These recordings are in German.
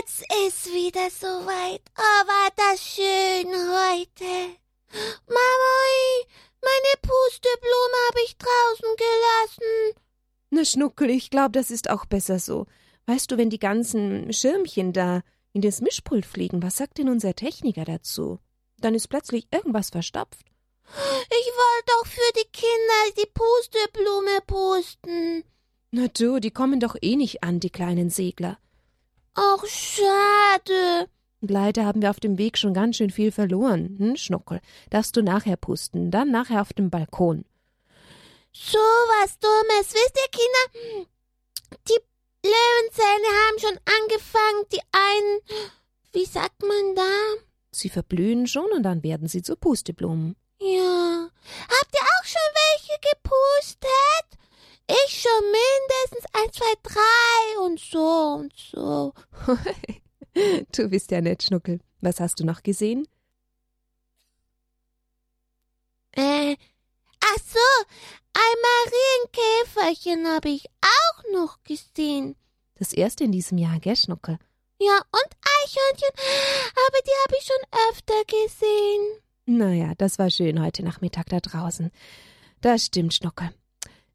Jetzt ist wieder soweit. Oh, war das schön heute. Mama, meine Pusteblume habe ich draußen gelassen. Na, Schnuckel, ich glaube, das ist auch besser so. Weißt du, wenn die ganzen Schirmchen da in das Mischpult fliegen, was sagt denn unser Techniker dazu? Dann ist plötzlich irgendwas verstopft. Ich wollte doch für die Kinder die Pusteblume pusten. Na du, die kommen doch eh nicht an, die kleinen Segler. Ach, schade. Leider haben wir auf dem Weg schon ganz schön viel verloren. Hm, Schnuckel, darfst du nachher pusten, dann nachher auf dem Balkon. So was Dummes. Wisst ihr, Kinder, die Löwenzähne haben schon angefangen, die einen, wie sagt man da? Sie verblühen schon und dann werden sie zu Pusteblumen. Ja. Habt ihr auch schon welche gepustet? Schon mindestens eins, zwei, drei und so und so. du bist ja nett, Schnuckel. Was hast du noch gesehen? Äh, ach so, ein Marienkäferchen habe ich auch noch gesehen. Das erste in diesem Jahr, gell, Schnuckel? Ja, und Eichhörnchen, aber die habe ich schon öfter gesehen. Naja, das war schön heute Nachmittag da draußen. Das stimmt, Schnuckel.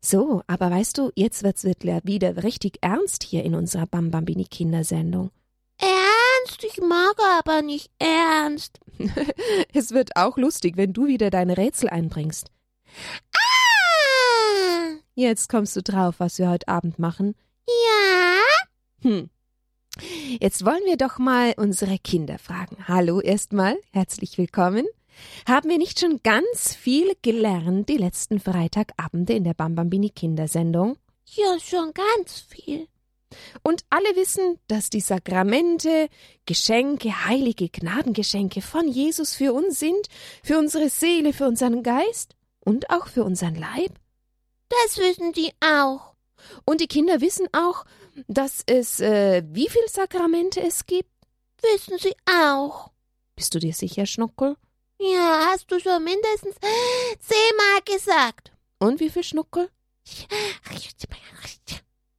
So, aber weißt du, jetzt wird's wieder richtig ernst hier in unserer Bambambini Kindersendung. Ernst? Ich mag aber nicht ernst. es wird auch lustig, wenn du wieder deine Rätsel einbringst. Ah! Jetzt kommst du drauf, was wir heute Abend machen. Ja? Hm. Jetzt wollen wir doch mal unsere Kinder fragen. Hallo erstmal, herzlich willkommen. Haben wir nicht schon ganz viel gelernt die letzten Freitagabende in der Bambambini Kindersendung? Ja, schon ganz viel. Und alle wissen, dass die Sakramente, Geschenke, heilige Gnadengeschenke von Jesus für uns sind, für unsere Seele, für unseren Geist und auch für unseren Leib? Das wissen die auch. Und die Kinder wissen auch, dass es äh, wie viel Sakramente es gibt? Wissen sie auch. Bist du dir sicher, Schnuckel? Ja, hast du schon mindestens zehnmal gesagt. Und wie viel Schnuckel?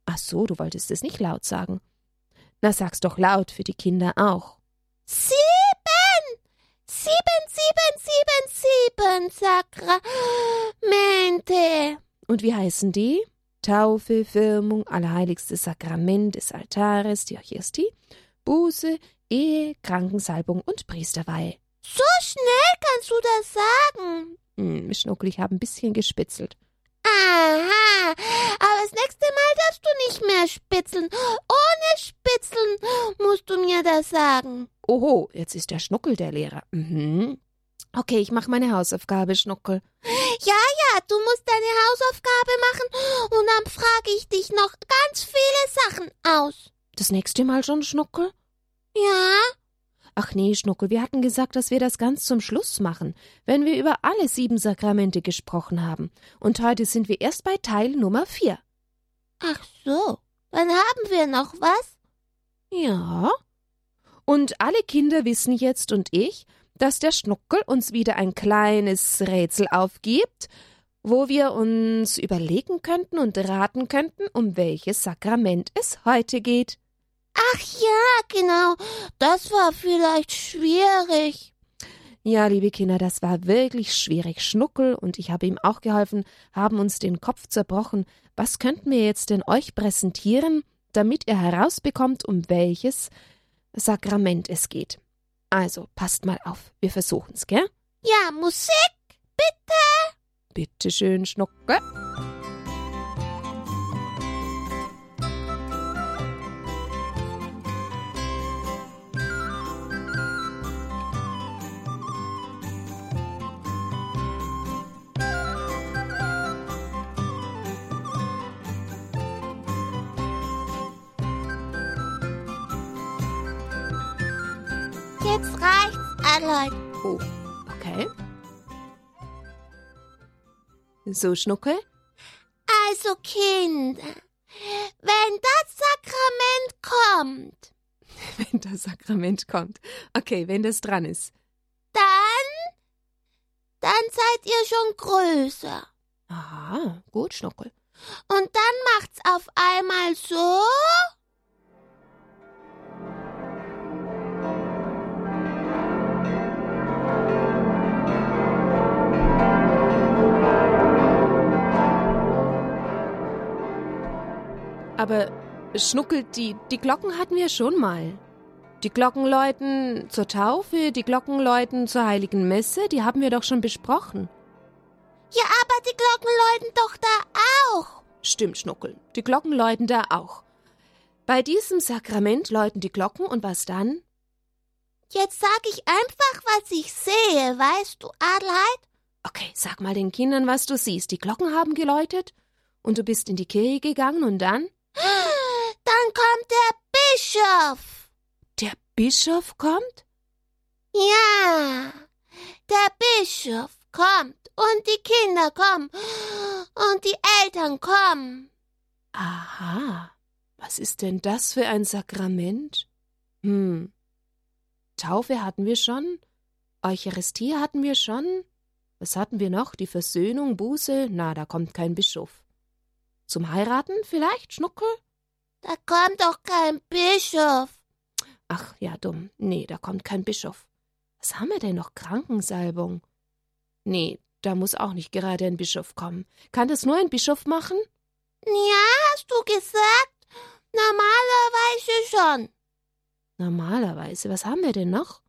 Ach so, du wolltest es nicht laut sagen. Na, sag's doch laut für die Kinder auch. Sieben! Sieben, sieben, sieben, sieben Sakramente. Und wie heißen die? Taufe, Firmung, Allerheiligstes Sakrament des Altares, die Eucharistie, Buße, Ehe, Krankensalbung und Priesterweihe. So schnell kannst du das sagen. Hm, Schnuckel, ich habe ein bisschen gespitzelt. Aha, aber das nächste Mal darfst du nicht mehr spitzeln. Ohne Spitzeln musst du mir das sagen. Oho, jetzt ist der Schnuckel der Lehrer. Mhm. Okay, ich mache meine Hausaufgabe, Schnuckel. Ja, ja, du musst deine Hausaufgabe machen und dann frage ich dich noch ganz viele Sachen aus. Das nächste Mal schon, Schnuckel? Ja. Ach nee, Schnuckel, wir hatten gesagt, dass wir das ganz zum Schluss machen, wenn wir über alle sieben Sakramente gesprochen haben. Und heute sind wir erst bei Teil Nummer vier. Ach so, dann haben wir noch was? Ja. Und alle Kinder wissen jetzt und ich, dass der Schnuckel uns wieder ein kleines Rätsel aufgibt, wo wir uns überlegen könnten und raten könnten, um welches Sakrament es heute geht. Ach ja, genau. Das war vielleicht schwierig. Ja, liebe Kinder, das war wirklich schwierig. Schnuckel und ich habe ihm auch geholfen, haben uns den Kopf zerbrochen. Was könnten wir jetzt denn euch präsentieren, damit ihr herausbekommt, um welches Sakrament es geht? Also, passt mal auf, wir versuchen's, gell? Ja, Musik, bitte. Bitte schön, Schnuckel. Jetzt reicht's, Aloy. Oh, okay. So, Schnuckel? Also, Kinder, wenn das Sakrament kommt, Wenn das Sakrament kommt. Okay, wenn das dran ist. dann, dann seid ihr schon größer. Aha, gut, Schnuckel. Und dann macht's auf einmal so. Aber Schnuckel, die, die Glocken hatten wir schon mal. Die Glocken läuten zur Taufe, die Glocken läuten zur heiligen Messe, die haben wir doch schon besprochen. Ja, aber die Glocken läuten doch da auch. Stimmt, Schnuckel. Die Glocken läuten da auch. Bei diesem Sakrament läuten die Glocken und was dann? Jetzt sag ich einfach, was ich sehe, weißt du, Adelheid? Okay, sag mal den Kindern, was du siehst. Die Glocken haben geläutet und du bist in die Kirche gegangen und dann? Dann kommt der Bischof. Der Bischof kommt? Ja, der Bischof kommt und die Kinder kommen und die Eltern kommen. Aha, was ist denn das für ein Sakrament? Hm, Taufe hatten wir schon, Eucharistie hatten wir schon, was hatten wir noch? Die Versöhnung, Buße? Na, da kommt kein Bischof. Zum Heiraten vielleicht, Schnuckel? Da kommt doch kein Bischof. Ach ja, dumm. Nee, da kommt kein Bischof. Was haben wir denn noch? Krankensalbung? Nee, da muss auch nicht gerade ein Bischof kommen. Kann das nur ein Bischof machen? Ja, hast du gesagt? Normalerweise schon. Normalerweise. Was haben wir denn noch?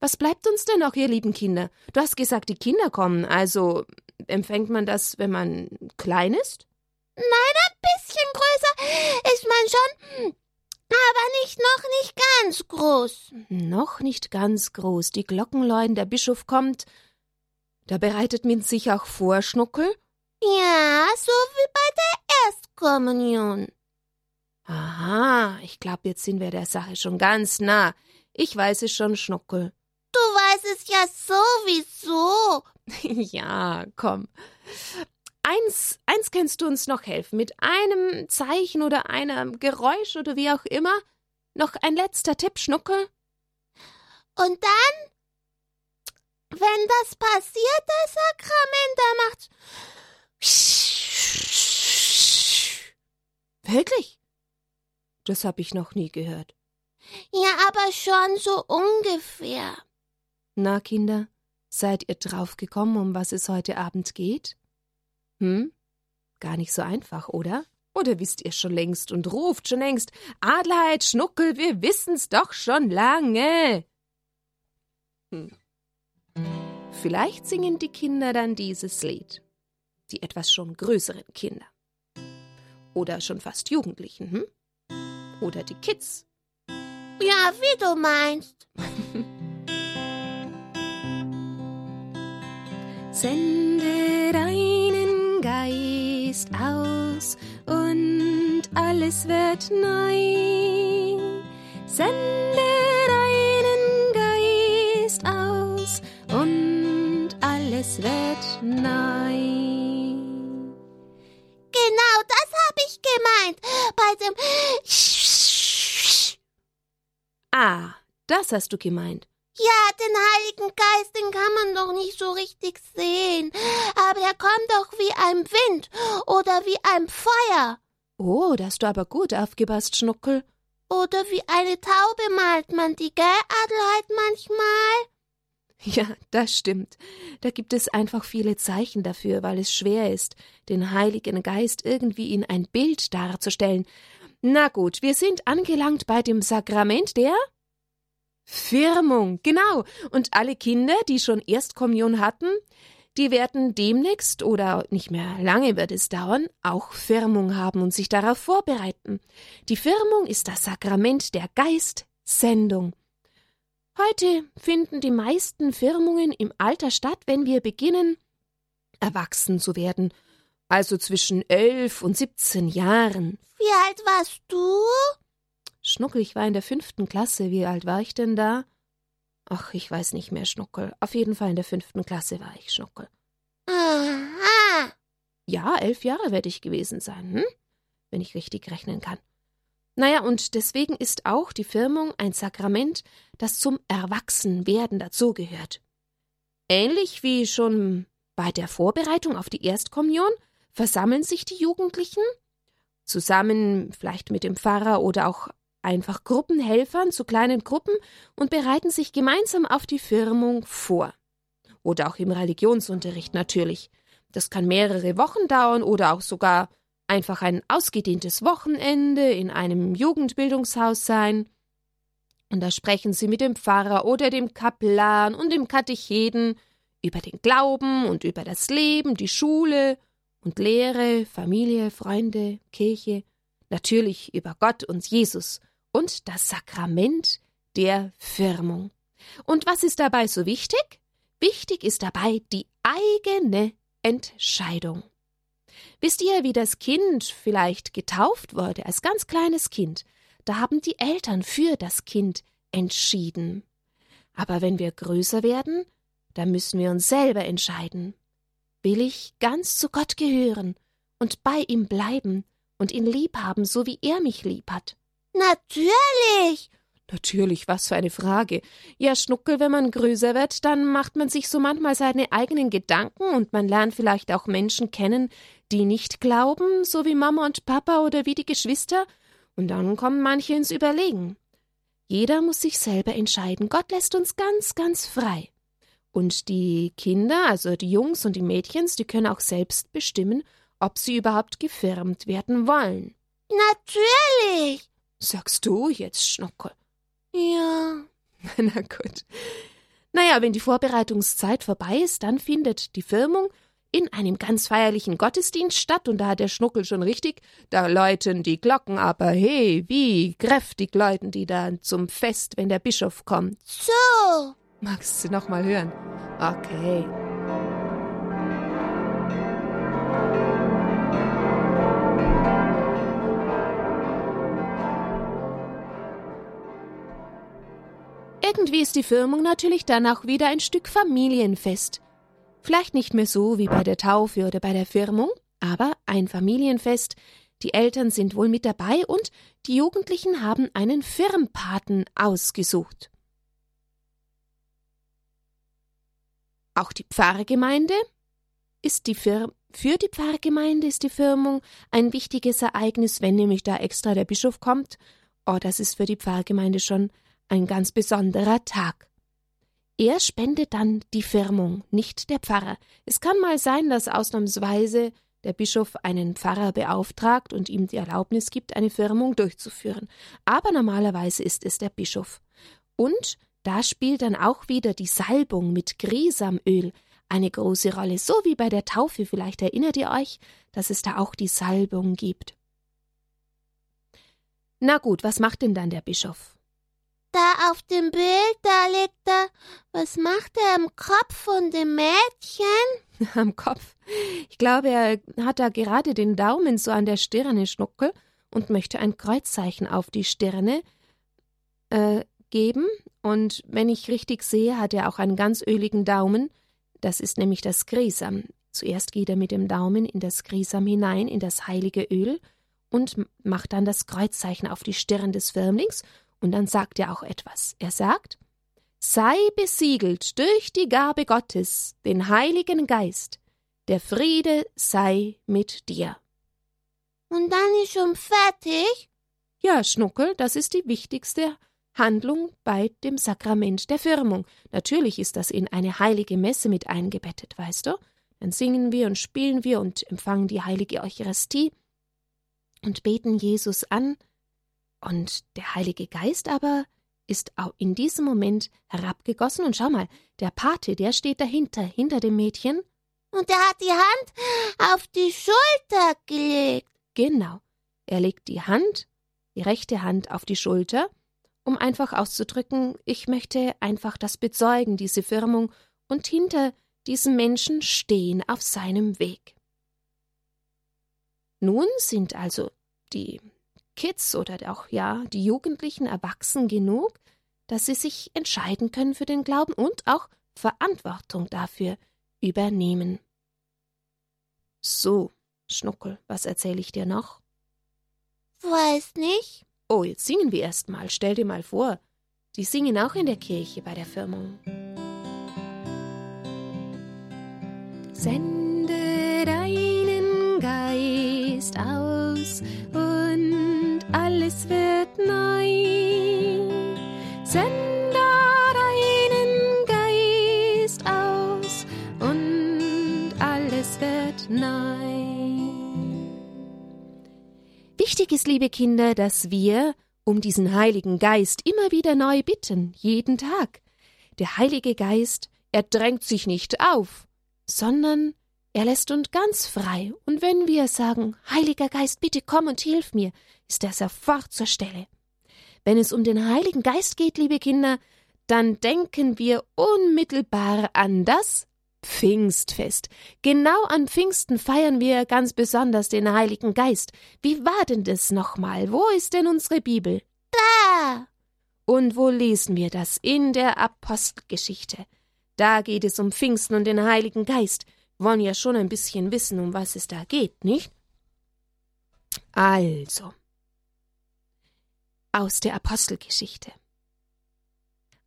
Was bleibt uns denn noch, ihr lieben Kinder? Du hast gesagt, die Kinder kommen. Also empfängt man das, wenn man klein ist? Nein, ein bisschen größer ist man schon, aber nicht noch nicht ganz groß. Noch nicht ganz groß. Die Glocken läuten, der Bischof kommt. Da bereitet man sich auch vor, Schnuckel? Ja, so wie bei der Erstkommunion. Aha, ich glaube, jetzt sind wir der Sache schon ganz nah. Ich weiß es schon, Schnuckel. Du weißt es ja sowieso. ja, komm. Eins, eins kannst du uns noch helfen. Mit einem Zeichen oder einem Geräusch oder wie auch immer. Noch ein letzter Tipp, Schnuckel. Und dann, wenn das passiert, das Sakrament, da macht's. Wirklich? Das hab ich noch nie gehört. Ja, aber schon so ungefähr. Na, Kinder, seid ihr draufgekommen, um was es heute Abend geht? Hm? Gar nicht so einfach, oder? Oder wisst ihr schon längst und ruft schon längst Adelheid, Schnuckel, wir wissen's doch schon lange. Hm. Vielleicht singen die Kinder dann dieses Lied. Die etwas schon größeren Kinder. Oder schon fast Jugendlichen, hm? Oder die Kids. Ja, wie du meinst. Sende deinen Geist aus und alles wird neu. Sende deinen Geist aus und alles wird neu. Genau das habe ich gemeint. Bei dem Ah, das hast du gemeint. Ja, den Heiligen Geist, den kann man doch nicht so richtig sehen. Aber er kommt doch wie ein Wind oder wie ein Feuer. Oh, da hast du aber gut aufgepasst, Schnuckel. Oder wie eine Taube malt man die, gell, Adelheid, manchmal? Ja, das stimmt. Da gibt es einfach viele Zeichen dafür, weil es schwer ist, den Heiligen Geist irgendwie in ein Bild darzustellen. Na gut, wir sind angelangt bei dem Sakrament der Firmung, genau. Und alle Kinder, die schon Erstkommunion hatten, die werden demnächst oder nicht mehr lange wird es dauern, auch Firmung haben und sich darauf vorbereiten. Die Firmung ist das Sakrament der Geistsendung. Heute finden die meisten Firmungen im Alter statt, wenn wir beginnen, erwachsen zu werden, also zwischen elf und siebzehn Jahren. Wie alt warst du? Schnuckel, ich war in der fünften Klasse. Wie alt war ich denn da? Ach, ich weiß nicht mehr, Schnuckel. Auf jeden Fall in der fünften Klasse war ich, Schnuckel. Aha. Ja, elf Jahre werde ich gewesen sein, hm? wenn ich richtig rechnen kann. Naja, und deswegen ist auch die Firmung ein Sakrament, das zum Erwachsenwerden dazugehört. Ähnlich wie schon bei der Vorbereitung auf die Erstkommunion versammeln sich die Jugendlichen, zusammen vielleicht mit dem Pfarrer oder auch einfach Gruppenhelfern zu kleinen Gruppen und bereiten sich gemeinsam auf die Firmung vor. Oder auch im Religionsunterricht natürlich. Das kann mehrere Wochen dauern oder auch sogar einfach ein ausgedehntes Wochenende in einem Jugendbildungshaus sein. Und da sprechen sie mit dem Pfarrer oder dem Kaplan und dem Katecheten über den Glauben und über das Leben, die Schule und Lehre, Familie, Freunde, Kirche, natürlich über Gott und Jesus und das Sakrament der Firmung. Und was ist dabei so wichtig? Wichtig ist dabei die eigene Entscheidung. Wisst ihr, wie das Kind vielleicht getauft wurde als ganz kleines Kind? Da haben die Eltern für das Kind entschieden. Aber wenn wir größer werden, da müssen wir uns selber entscheiden. Will ich ganz zu Gott gehören und bei ihm bleiben und ihn lieb haben, so wie er mich lieb hat? Natürlich. Natürlich, was für eine Frage. Ja, Schnuckel, wenn man größer wird, dann macht man sich so manchmal seine eigenen Gedanken und man lernt vielleicht auch Menschen kennen, die nicht glauben, so wie Mama und Papa oder wie die Geschwister, und dann kommen manche ins Überlegen. Jeder muss sich selber entscheiden. Gott lässt uns ganz, ganz frei. Und die Kinder, also die Jungs und die Mädchens, die können auch selbst bestimmen, ob sie überhaupt gefirmt werden wollen. Natürlich. Sagst du jetzt, Schnuckel? Ja. Na gut. Naja, wenn die Vorbereitungszeit vorbei ist, dann findet die Firmung in einem ganz feierlichen Gottesdienst statt, und da hat der Schnuckel schon richtig, da läuten die Glocken, aber hey, wie kräftig läuten die dann zum Fest, wenn der Bischof kommt. So. Magst du noch mal hören? Okay. Irgendwie ist die Firmung natürlich dann auch wieder ein Stück Familienfest. Vielleicht nicht mehr so wie bei der Taufe oder bei der Firmung, aber ein Familienfest. Die Eltern sind wohl mit dabei und die Jugendlichen haben einen Firmpaten ausgesucht. Auch die Pfarrgemeinde ist die Fir für die Pfarrgemeinde ist die Firmung ein wichtiges Ereignis, wenn nämlich da extra der Bischof kommt. Oh, das ist für die Pfarrgemeinde schon ein ganz besonderer Tag. Er spendet dann die Firmung, nicht der Pfarrer. Es kann mal sein, dass ausnahmsweise der Bischof einen Pfarrer beauftragt und ihm die Erlaubnis gibt, eine Firmung durchzuführen. Aber normalerweise ist es der Bischof. Und da spielt dann auch wieder die Salbung mit Grisamöl eine große Rolle, so wie bei der Taufe. Vielleicht erinnert ihr euch, dass es da auch die Salbung gibt. Na gut, was macht denn dann der Bischof? Da auf dem Bild, da liegt er. Was macht er am Kopf von dem Mädchen? Am Kopf? Ich glaube, er hat da gerade den Daumen so an der Stirne schnuckel und möchte ein Kreuzzeichen auf die Stirne äh, geben. Und wenn ich richtig sehe, hat er auch einen ganz öligen Daumen. Das ist nämlich das Grisam. Zuerst geht er mit dem Daumen in das Grisam hinein, in das heilige Öl, und macht dann das Kreuzzeichen auf die Stirn des Firmlings und dann sagt er auch etwas. Er sagt, sei besiegelt durch die Gabe Gottes, den Heiligen Geist, der Friede sei mit dir. Und dann ist schon fertig? Ja, Schnuckel, das ist die wichtigste Handlung bei dem Sakrament der Firmung. Natürlich ist das in eine heilige Messe mit eingebettet, weißt du? Dann singen wir und spielen wir und empfangen die heilige Eucharistie und beten Jesus an, und der Heilige Geist aber ist auch in diesem Moment herabgegossen und schau mal, der Pate, der steht dahinter, hinter dem Mädchen. Und er hat die Hand auf die Schulter gelegt. Genau. Er legt die Hand, die rechte Hand auf die Schulter, um einfach auszudrücken, ich möchte einfach das bezeugen, diese Firmung, und hinter diesem Menschen stehen auf seinem Weg. Nun sind also die Kids oder auch ja die Jugendlichen erwachsen genug, dass sie sich entscheiden können für den Glauben und auch Verantwortung dafür übernehmen. So, Schnuckel, was erzähle ich dir noch? Weiß nicht. Oh, jetzt singen wir erst mal. Stell dir mal vor, die singen auch in der Kirche bei der Firmung. Sende deinen Geist aus alles wird neu. Sende deinen Geist aus und alles wird neu. Wichtig ist, liebe Kinder, dass wir um diesen Heiligen Geist immer wieder neu bitten, jeden Tag. Der Heilige Geist, er drängt sich nicht auf, sondern er lässt uns ganz frei, und wenn wir sagen, Heiliger Geist, bitte komm und hilf mir, ist er sofort zur Stelle. Wenn es um den Heiligen Geist geht, liebe Kinder, dann denken wir unmittelbar an das Pfingstfest. Genau an Pfingsten feiern wir ganz besonders den Heiligen Geist. Wie war denn das nochmal? Wo ist denn unsere Bibel? Da! Und wo lesen wir das? In der Apostelgeschichte. Da geht es um Pfingsten und den Heiligen Geist. Wollen ja schon ein bisschen wissen, um was es da geht, nicht? Also. Aus der Apostelgeschichte.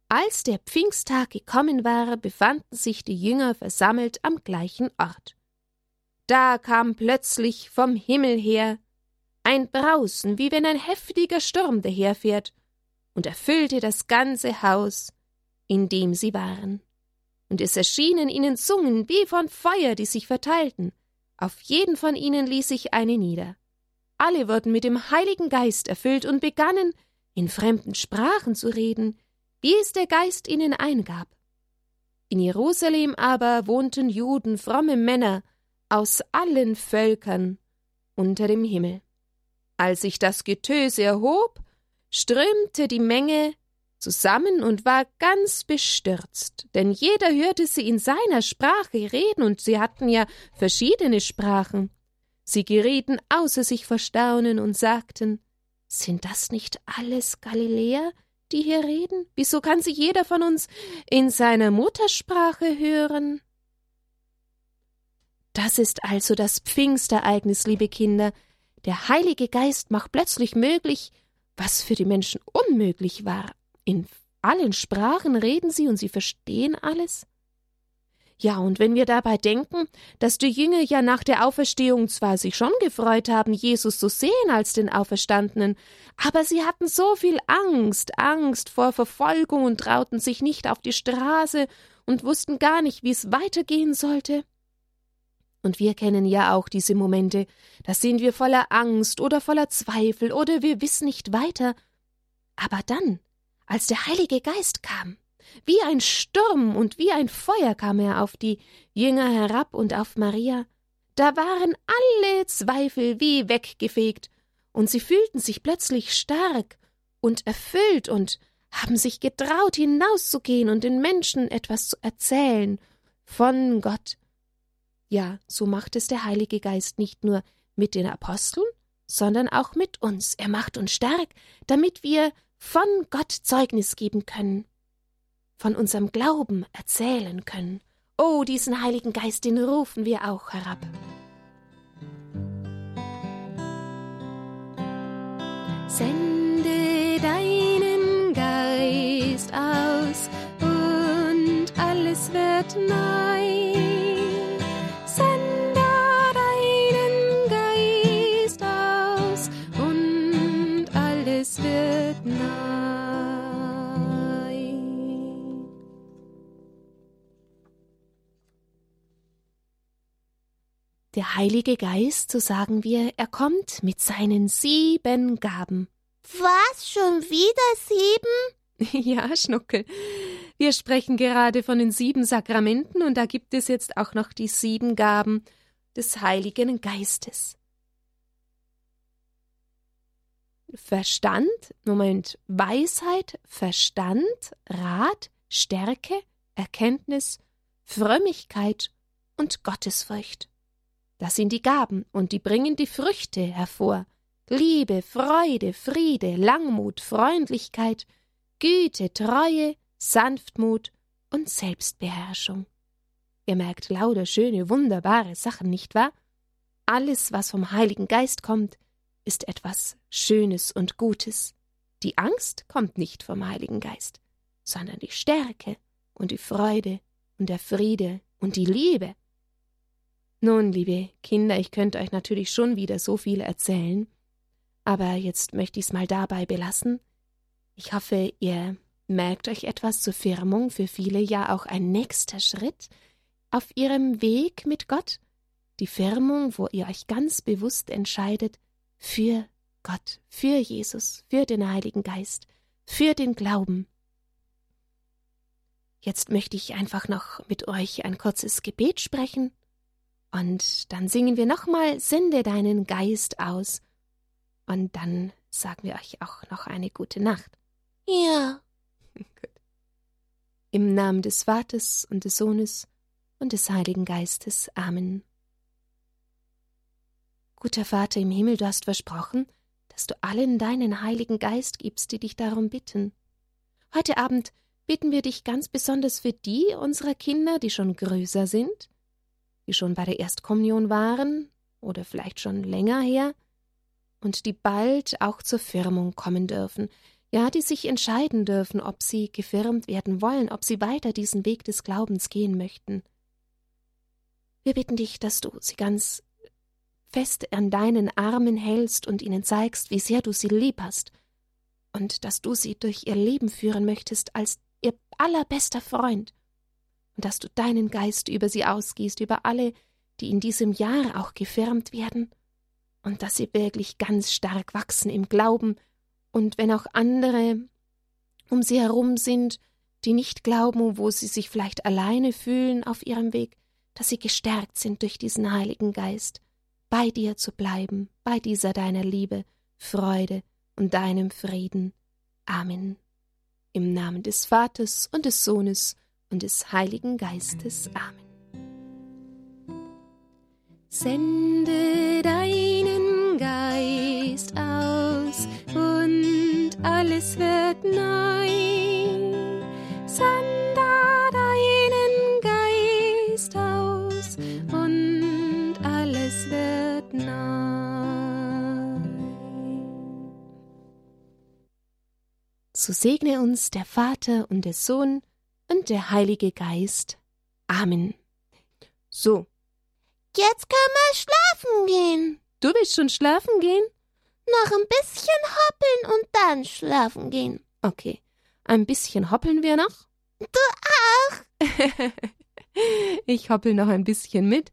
Als der Pfingsttag gekommen war, befanden sich die Jünger versammelt am gleichen Ort. Da kam plötzlich vom Himmel her ein Brausen, wie wenn ein heftiger Sturm daherfährt, und erfüllte das ganze Haus, in dem sie waren. Und es erschienen ihnen Zungen wie von Feuer, die sich verteilten. Auf jeden von ihnen ließ sich eine nieder. Alle wurden mit dem Heiligen Geist erfüllt und begannen, in fremden Sprachen zu reden, wie es der Geist ihnen eingab. In Jerusalem aber wohnten Juden, fromme Männer aus allen Völkern unter dem Himmel. Als sich das Getöse erhob, strömte die Menge zusammen und war ganz bestürzt, denn jeder hörte sie in seiner Sprache reden, und sie hatten ja verschiedene Sprachen. Sie gerieten außer sich vor Staunen und sagten Sind das nicht alles Galiläer, die hier reden? Wieso kann sie jeder von uns in seiner Muttersprache hören? Das ist also das Pfingstereignis, liebe Kinder. Der Heilige Geist macht plötzlich möglich, was für die Menschen unmöglich war. In allen Sprachen reden sie und sie verstehen alles. Ja, und wenn wir dabei denken, dass die Jünger ja nach der Auferstehung zwar sich schon gefreut haben, Jesus zu sehen als den Auferstandenen, aber sie hatten so viel Angst, Angst vor Verfolgung und trauten sich nicht auf die Straße und wussten gar nicht, wie es weitergehen sollte. Und wir kennen ja auch diese Momente, da sind wir voller Angst oder voller Zweifel oder wir wissen nicht weiter. Aber dann, als der Heilige Geist kam, wie ein Sturm und wie ein Feuer kam er auf die Jünger herab und auf Maria. Da waren alle Zweifel wie weggefegt, und sie fühlten sich plötzlich stark und erfüllt und haben sich getraut, hinauszugehen und den Menschen etwas zu erzählen von Gott. Ja, so macht es der Heilige Geist nicht nur mit den Aposteln, sondern auch mit uns. Er macht uns stark, damit wir von Gott Zeugnis geben können von unserem Glauben erzählen können. Oh, diesen Heiligen Geist, den rufen wir auch herab. Sende deinen Geist aus und alles wird neu. Heilige Geist, so sagen wir, er kommt mit seinen sieben Gaben. Was, schon wieder sieben? ja, Schnuckel. Wir sprechen gerade von den sieben Sakramenten und da gibt es jetzt auch noch die sieben Gaben des Heiligen Geistes. Verstand, Moment, Weisheit, Verstand, Rat, Stärke, Erkenntnis, Frömmigkeit und Gottesfurcht. Das sind die Gaben, und die bringen die Früchte hervor. Liebe, Freude, Friede, Langmut, Freundlichkeit, Güte, Treue, Sanftmut und Selbstbeherrschung. Ihr merkt lauter schöne, wunderbare Sachen, nicht wahr? Alles, was vom Heiligen Geist kommt, ist etwas Schönes und Gutes. Die Angst kommt nicht vom Heiligen Geist, sondern die Stärke und die Freude und der Friede und die Liebe. Nun, liebe Kinder, ich könnte euch natürlich schon wieder so viel erzählen, aber jetzt möchte ich es mal dabei belassen. Ich hoffe, ihr merkt euch etwas zur Firmung, für viele ja auch ein nächster Schritt auf ihrem Weg mit Gott, die Firmung, wo ihr euch ganz bewusst entscheidet für Gott, für Jesus, für den Heiligen Geist, für den Glauben. Jetzt möchte ich einfach noch mit euch ein kurzes Gebet sprechen und dann singen wir nochmal Sende deinen Geist aus und dann sagen wir euch auch noch eine gute Nacht. Ja. Gut. Im Namen des Vaters und des Sohnes und des Heiligen Geistes. Amen. Guter Vater im Himmel, du hast versprochen, dass du allen deinen Heiligen Geist gibst, die dich darum bitten. Heute Abend bitten wir dich ganz besonders für die unserer Kinder, die schon größer sind, die schon bei der Erstkommunion waren oder vielleicht schon länger her und die bald auch zur Firmung kommen dürfen, ja, die sich entscheiden dürfen, ob sie gefirmt werden wollen, ob sie weiter diesen Weg des Glaubens gehen möchten. Wir bitten dich, dass du sie ganz fest an deinen Armen hältst und ihnen zeigst, wie sehr du sie lieb hast, und dass du sie durch ihr Leben führen möchtest als ihr allerbester Freund, und dass du deinen Geist über sie ausgießt, über alle, die in diesem Jahr auch gefirmt werden, und dass sie wirklich ganz stark wachsen im Glauben, und wenn auch andere um sie herum sind, die nicht glauben wo sie sich vielleicht alleine fühlen auf ihrem Weg, dass sie gestärkt sind durch diesen Heiligen Geist, bei dir zu bleiben, bei dieser deiner Liebe, Freude und deinem Frieden. Amen. Im Namen des Vaters und des Sohnes und des Heiligen Geistes. Amen. Sende deinen Geist aus und alles wird neu. Sende deinen Geist aus und alles wird neu. So segne uns der Vater und der Sohn und der Heilige Geist. Amen. So. Jetzt können wir schlafen gehen. Du willst schon schlafen gehen? Noch ein bisschen hoppeln und dann schlafen gehen. Okay. Ein bisschen hoppeln wir noch? Du auch. ich hoppel noch ein bisschen mit.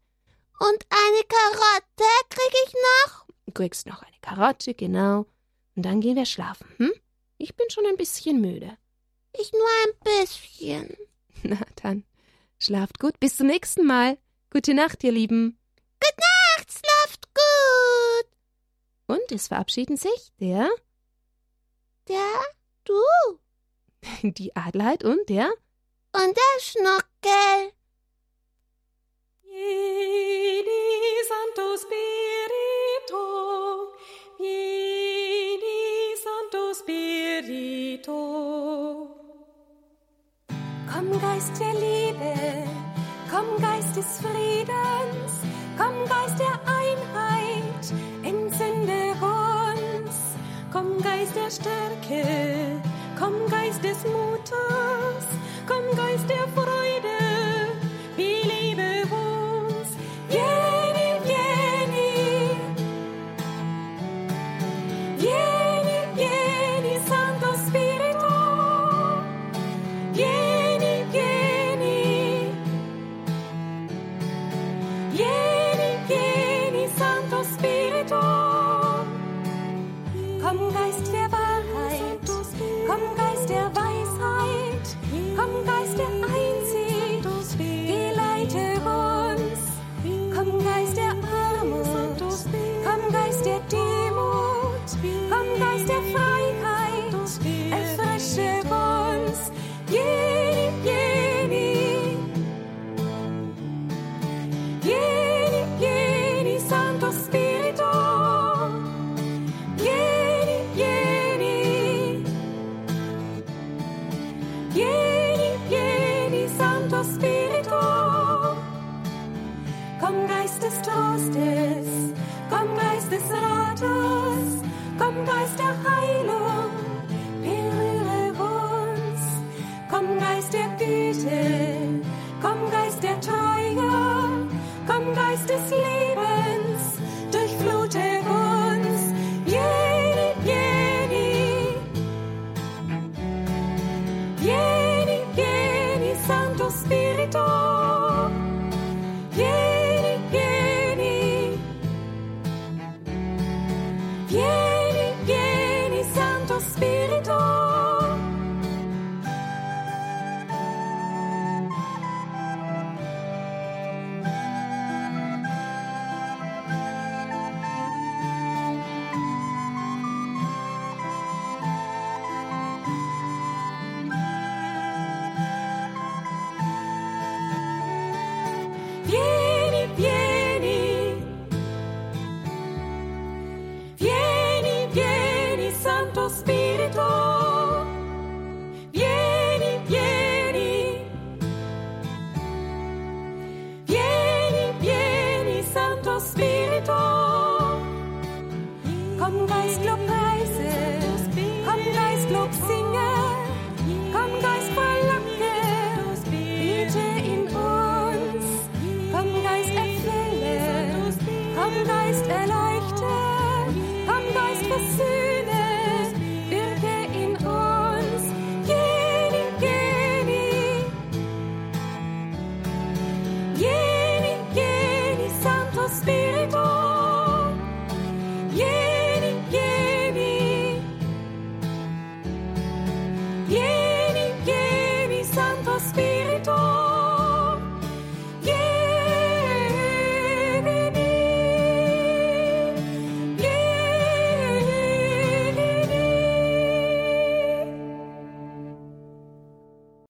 Und eine Karotte krieg ich noch? Du kriegst noch eine Karotte, genau. Und dann gehen wir schlafen, hm? Ich bin schon ein bisschen müde. Ich nur ein bisschen. Na dann, schlaft gut. Bis zum nächsten Mal. Gute Nacht, ihr Lieben. Gute Nacht, schlaft gut. Und es verabschieden sich der, Der, du die Adelheid und der und der Schnuckel. Vieni Santo Spirito, vieni Santo Spirito. Komm Geist der Liebe, komm Geist des Friedens, komm Geist der Einheit, entzünde uns. Komm Geist der Stärke, komm Geist des Mutes, komm Geist der Freude, am Anleichsclub singen.